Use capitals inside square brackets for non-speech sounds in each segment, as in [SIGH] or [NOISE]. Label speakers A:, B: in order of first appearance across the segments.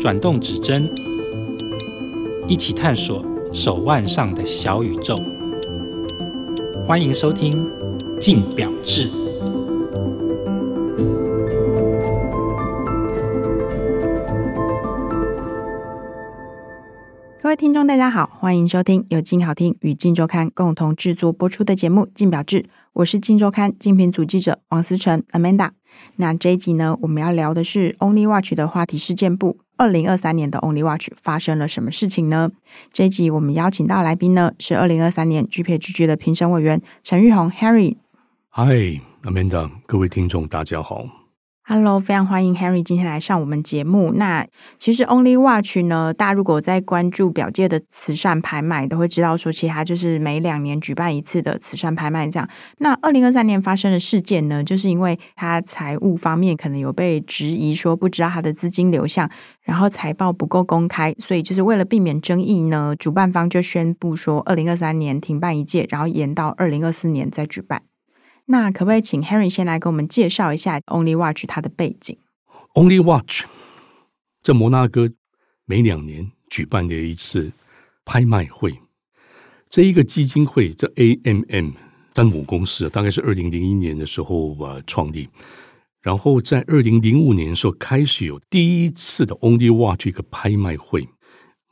A: 转动指针，一起探索手腕上的小宇宙。欢迎收听《镜表志》。
B: 各位听众，大家好，欢迎收听由镜好听与镜周刊共同制作播出的节目《镜表志》，我是镜周刊精品组记者王思成 Amanda。那这一集呢，我们要聊的是 Only Watch 的话题事件簿。二零二三年的 Only Watch 发生了什么事情呢？这一集我们邀请到来宾呢，是二零二三年 GPGG 的评审委员陈玉红 Harry。
C: Hi，Amanda，各位听众，大家好。
B: Hello，非常欢迎 Henry 今天来上我们节目。那其实 Only Watch 呢，大家如果在关注表界的慈善拍卖，都会知道说，其实它就是每两年举办一次的慈善拍卖这样。那二零二三年发生的事件呢，就是因为它财务方面可能有被质疑说不知道它的资金流向，然后财报不够公开，所以就是为了避免争议呢，主办方就宣布说，二零二三年停办一届，然后延到二零二四年再举办。那可不可以请 Henry 先来给我们介绍一下 Only Watch 它的背景
C: ？Only Watch 在摩纳哥每两年举办的一次拍卖会，这一个基金会这 AMM 单母公司大概是二零零一年的时候啊创立，然后在二零零五年的时候开始有第一次的 Only Watch 一个拍卖会，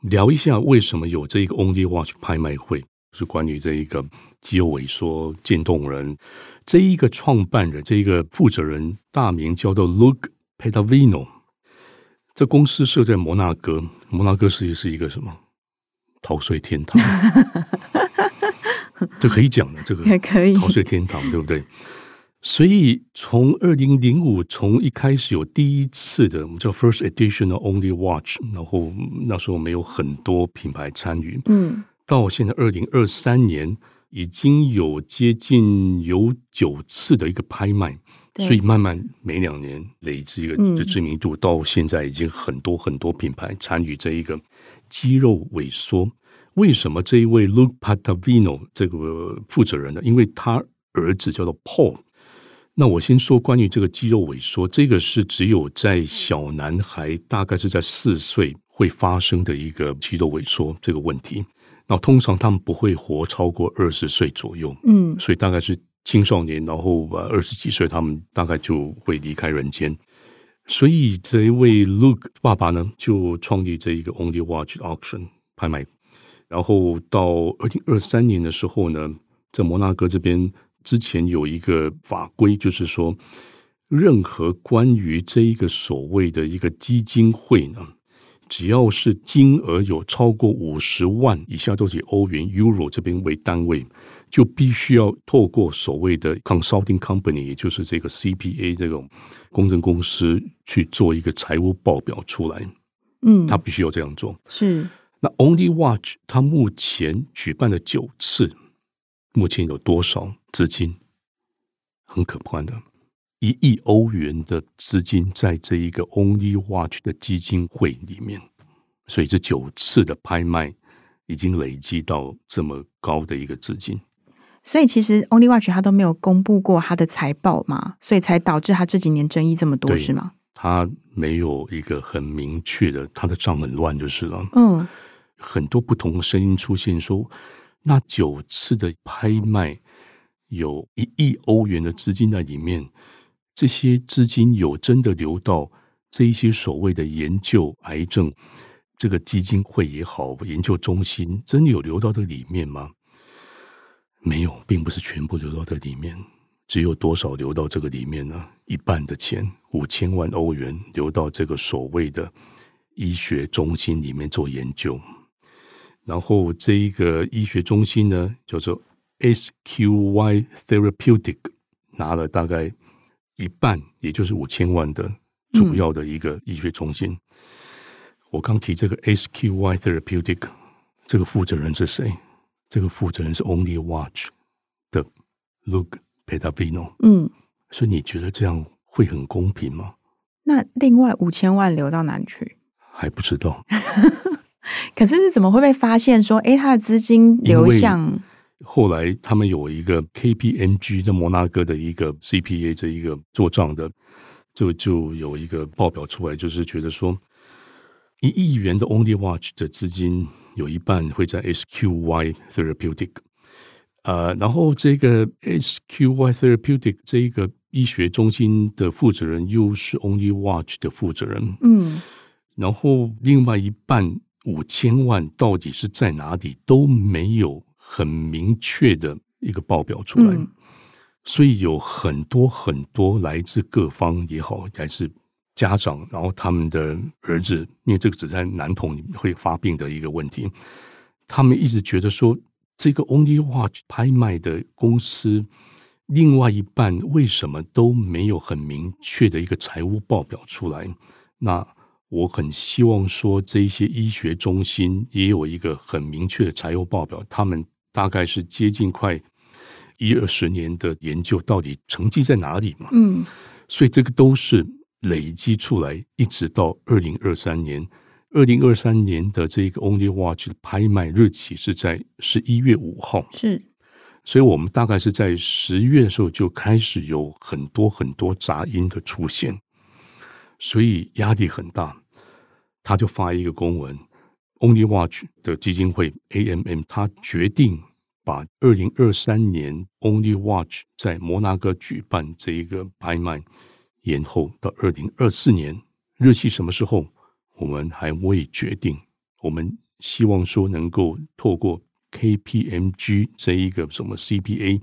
C: 聊一下为什么有这一个 Only Watch 拍卖会，是关于这一个肌肉萎缩渐冻人。这一个创办人，这一个负责人，大名叫做 Luke Pedavino。这公司设在摩纳哥，摩纳哥实际是一个什么逃税天堂？[LAUGHS] 这可以讲的，这个可以逃税天堂，对不对？所以从二零零五，从一开始有第一次的我们叫 First Edition of Only Watch，然后那时候没有很多品牌参与，嗯，到现在二零二三年。已经有接近有九次的一个拍卖，所以慢慢每两年累积一个的知名度，到现在已经很多很多品牌参与这一个肌肉萎缩。为什么这一位 Luke Patavino 这个负责人呢？因为他儿子叫做 Paul。那我先说关于这个肌肉萎缩，这个是只有在小男孩大概是在四岁会发生的一个肌肉萎缩这个问题。那通常他们不会活超过二十岁左右，嗯，所以大概是青少年，然后二十几岁，他们大概就会离开人间。所以这一位 Luke 爸爸呢，就创立这一个 Only Watch Auction 拍卖。然后到二零二三年的时候呢，在摩纳哥这边之前有一个法规，就是说，任何关于这一个所谓的一个基金会呢。只要是金额有超过五十万以下，都是以欧元 （Euro） 这边为单位，就必须要透过所谓的 consulting company，也就是这个 CPA 这种公证公司去做一个财务报表出来。嗯，他必须要这样做。是。那 Only Watch 他目前举办了九次，目前有多少资金？很可观的。一亿欧元的资金在这一个 Only Watch 的基金会里面，所以这九次的拍卖已经累积到这么高的一个资金。
B: 所以其实 Only Watch 它都没有公布过它的财报嘛，所以才导致它这几年争议这么多，是吗？
C: 它没有一个很明确的，它的账很乱就是了。嗯，很多不同的声音出现说，那九次的拍卖有一亿欧元的资金在里面。这些资金有真的流到这一些所谓的研究癌症这个基金会也好，研究中心真的有流到这里面吗？没有，并不是全部流到这里面，只有多少流到这个里面呢？一半的钱，五千万欧元流到这个所谓的医学中心里面做研究，然后这一个医学中心呢，叫做 SQY Therapeutic，拿了大概。一半，也就是五千万的主要的一个医学中心。嗯、我刚提这个 SQY Therapeutic，这个负责人是谁？这个负责人是 Only Watch 的 Luke Pedavino。嗯，所以你觉得这样会很公平吗？
B: 那另外五千万流到哪里去？
C: 还不知道。[LAUGHS]
B: 可是是怎么会被发现说，哎，他的资金流向？
C: 后来他们有一个 KPMG 的摩纳哥的一个 CPA 这一个做账的，就就有一个报表出来，就是觉得说，一亿元的 Only Watch 的资金有一半会在 SQY Therapeutic，呃，然后这个 SQY Therapeutic 这一个医学中心的负责人又是 Only Watch 的负责人，
B: 嗯，
C: 然后另外一半五千万到底是在哪里都没有很明确的一个报表出来。嗯所以有很多很多来自各方也好，还是家长，然后他们的儿子，因为这个只在男童会发病的一个问题，他们一直觉得说，这个 Only Watch 拍卖的公司，另外一半为什么都没有很明确的一个财务报表出来？那我很希望说，这一些医学中心也有一个很明确的财务报表，他们大概是接近快。一二十年的研究到底成绩在哪里嘛？
B: 嗯，
C: 所以这个都是累积出来，一直到二零二三年。二零二三年的这个 Only Watch 的拍卖日期是在十一月五号，
B: 是，
C: 所以我们大概是在十月的时候就开始有很多很多杂音的出现，所以压力很大。他就发一个公文，Only Watch 的基金会 AMM，他决定。把二零二三年 Only Watch 在摩纳哥举办这一个拍卖延后到二零二四年，日期什么时候我们还未决定。我们希望说能够透过 KPMG 这一个什么 CPA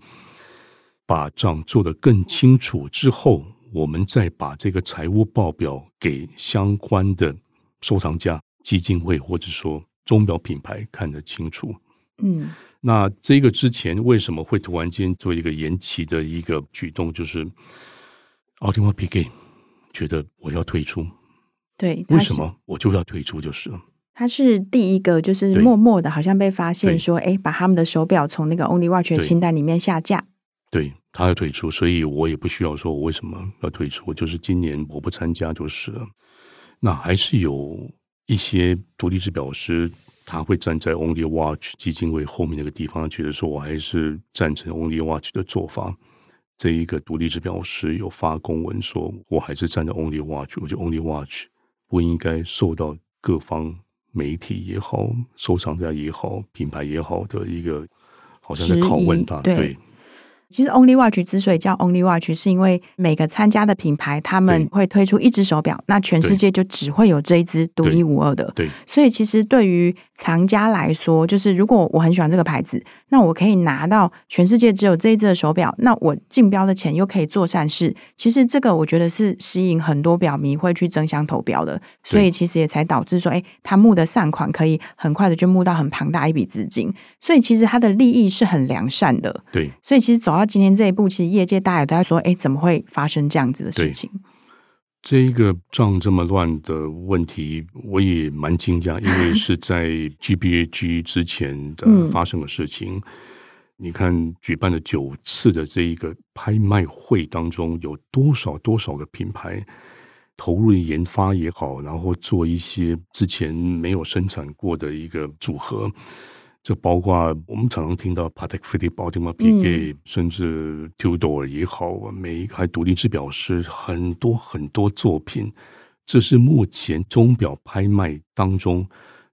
C: 把账做得更清楚之后，我们再把这个财务报表给相关的收藏家、基金会或者说钟表品牌看得清楚。
B: 嗯。
C: 那这个之前为什么会突然间做一个延期的一个举动？就是奥汀瓦皮盖觉得我要退出，
B: 对，
C: 为什么我就要退出？就是了，
B: 他是第一个，就是默默的，好像被发现说，哎，把他们的手表从那个 Only Watch 的清单里面下架。
C: 对，对他要退出，所以我也不需要说我为什么要退出，我就是今年我不参加就是了。那还是有一些独立制表师。他会站在 Only Watch 基金会后面那个地方，觉得说我还是赞成 Only Watch 的做法。这一个独立制表师有发公文说，我还是站在 Only Watch，我觉得 Only Watch 不应该受到各方媒体也好、收藏家也好、品牌也好的一个好像在拷问他，对。
B: 其实 Only Watch 之所以叫 Only Watch，是因为每个参加的品牌他们会推出一只手表，那全世界就只会有这一只独一无二的。
C: 对，
B: 所以其实对于藏家来说，就是如果我很喜欢这个牌子，那我可以拿到全世界只有这一只的手表，那我竞标的钱又可以做善事。其实这个我觉得是吸引很多表迷会去争相投标的，所以其实也才导致说，哎，他募的善款可以很快的就募到很庞大一笔资金。所以其实他的利益是很良善的。
C: 对，
B: 所以其实走到。今天这一步，其实业界大家都在说：“哎，怎么会发生这样子的事情？”
C: 这一个账这么乱的问题，我也蛮惊讶，因为是在 [LAUGHS] GBAG 之前的发生的事情。嗯、你看，举办了九次的这一个拍卖会当中，有多少多少个品牌投入研发也好，然后做一些之前没有生产过的一个组合。这包括我们常常听到 Patek Philippe、Audemars Piguet，甚至 Tudor 也好，每一个还独立制表师很多很多作品，这是目前钟表拍卖当中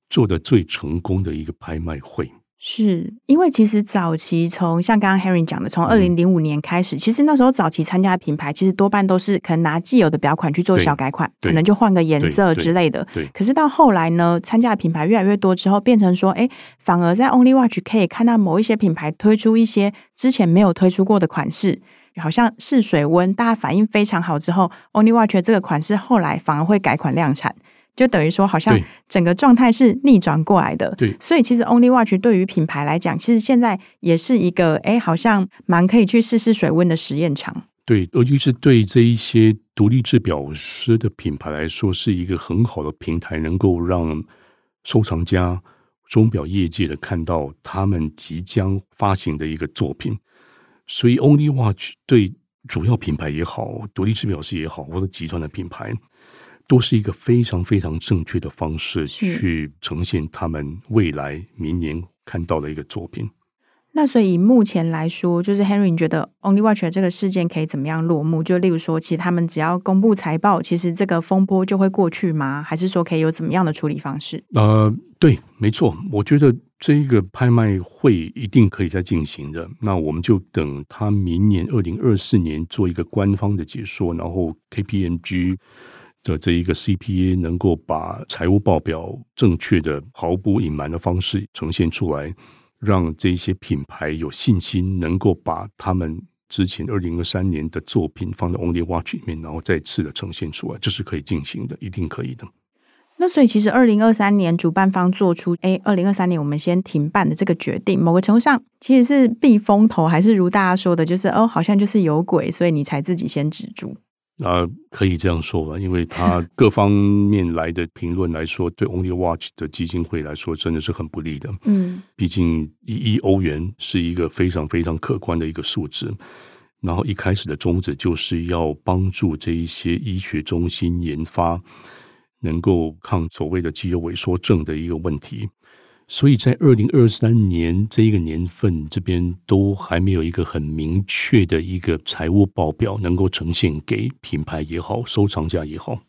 C: 做的最成功的一个拍卖会。
B: 是因为其实早期从像刚刚 Henry 讲的，从二零零五年开始，嗯、其实那时候早期参加的品牌，其实多半都是可能拿既有的表款去做小改款，可能就换个颜色之类的。
C: 对。
B: 可是到后来呢，参加的品牌越来越多之后，变成说，哎，反而在 Only Watch 可以看到某一些品牌推出一些之前没有推出过的款式，好像试水温，大家反应非常好之后，Only Watch 这个款式后来反而会改款量产。就等于说，好像整个状态是逆转过来的。
C: 对，
B: 所以其实 Only Watch 对于品牌来讲，其实现在也是一个哎，好像蛮可以去试试水温的实验场。
C: 对，尤其是对这一些独立制表师的品牌来说，是一个很好的平台，能够让收藏家、钟表业界的看到他们即将发行的一个作品。所以 Only Watch 对主要品牌也好，独立制表师也好，或者集团的品牌。都是一个非常非常正确的方式去呈现他们未来明年看到的一个作品。
B: 那所以以目前来说，就是 Henry，你觉得 Only Watch 的这个事件可以怎么样落幕？就例如说，其实他们只要公布财报，其实这个风波就会过去吗？还是说可以有怎么样的处理方式？
C: 呃，对，没错，我觉得这一个拍卖会一定可以再进行的。那我们就等他明年二零二四年做一个官方的解说，然后 KPMG 的这一个 CPA 能够把财务报表正确的、毫不隐瞒的方式呈现出来。让这些品牌有信心，能够把他们之前二零二三年的作品放在 Only Watch 里面，然后再次的呈现出来，这是可以进行的，一定可以的。
B: 那所以，其实二零二三年主办方做出，哎，二零二三年我们先停办的这个决定，某个程度上其实是避风头，还是如大家说的，就是哦，好像就是有鬼，所以你才自己先止住。
C: 啊，可以这样说吧，因为他各方面来的评论来说，对 Only Watch 的基金会来说，真的是很不利的。嗯，毕竟一亿欧元是一个非常非常可观的一个数字。然后一开始的宗旨就是要帮助这一些医学中心研发，能够抗所谓的肌肉萎缩症的一个问题。所以在二零二三年这一个年份，这边都还没有一个很明确的一个财务报表能够呈现给品牌也好、收藏家也好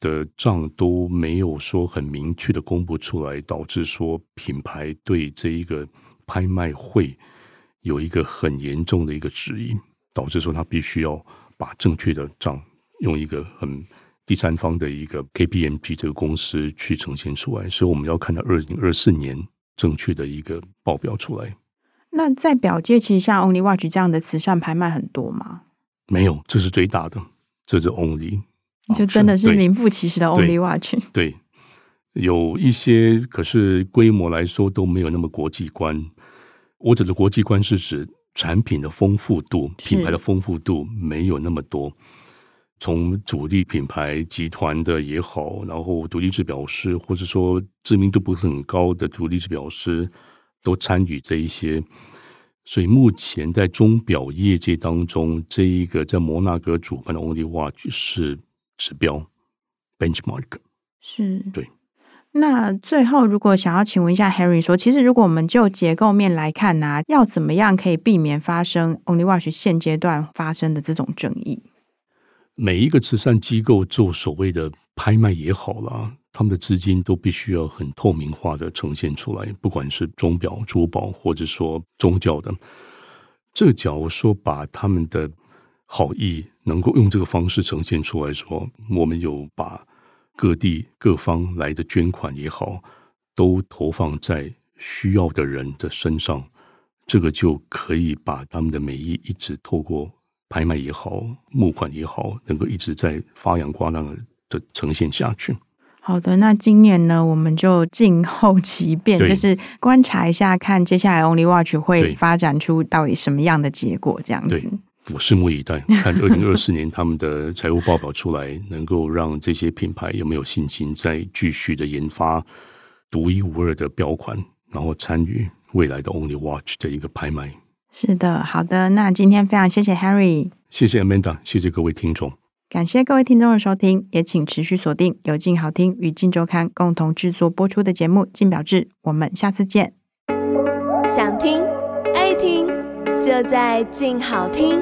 C: 的账都没有说很明确的公布出来，导致说品牌对这一个拍卖会有一个很严重的一个质疑，导致说他必须要把正确的账用一个很。第三方的一个 KPMG 这个公司去呈现出来，所以我们要看到二零二四年正确的一个报表出来。
B: 那在表界，其实像 Only Watch 这样的慈善拍卖很多吗？
C: 没有，这是最大的，这是 Only，
B: 就真的是名副其实的 Only Watch。
C: 对，有一些可是规模来说都没有那么国际观。我指的国际观是指产品的丰富度、品牌的丰富度没有那么多。从主力品牌集团的也好，然后独立制表师，或者说知名度不是很高的独立制表师，都参与这一些。所以目前在钟表业界当中，这一个在摩纳哥主办的 Only Watch 是指标 benchmark。
B: 是，
C: 对。
B: 那最后，如果想要请问一下 Harry 说，其实如果我们就结构面来看呢、啊，要怎么样可以避免发生 Only Watch 现阶段发生的这种争议？
C: 每一个慈善机构做所谓的拍卖也好啦，他们的资金都必须要很透明化的呈现出来，不管是钟表、珠宝，或者说宗教的。这假如说把他们的好意能够用这个方式呈现出来说，我们有把各地各方来的捐款也好，都投放在需要的人的身上，这个就可以把他们的美意一直透过。拍卖也好，募款也好，能够一直在发扬光大的呈现下去。
B: 好的，那今年呢，我们就静候其变，就是观察一下，看接下来 Only Watch 会发展出到底什么样的结果，这样子。
C: 我拭目以待，看二零二四年他们的财务报表出来，能够让这些品牌有没有信心再继续的研发独一无二的表款，然后参与未来的 Only Watch 的一个拍卖。
B: 是的，好的。那今天非常谢谢 Harry，
C: 谢谢 Amanda，谢谢各位听众，
B: 感谢各位听众的收听，也请持续锁定由静好听与静周刊共同制作播出的节目《静表志》，我们下次见。
D: 想听爱听，就在静好听。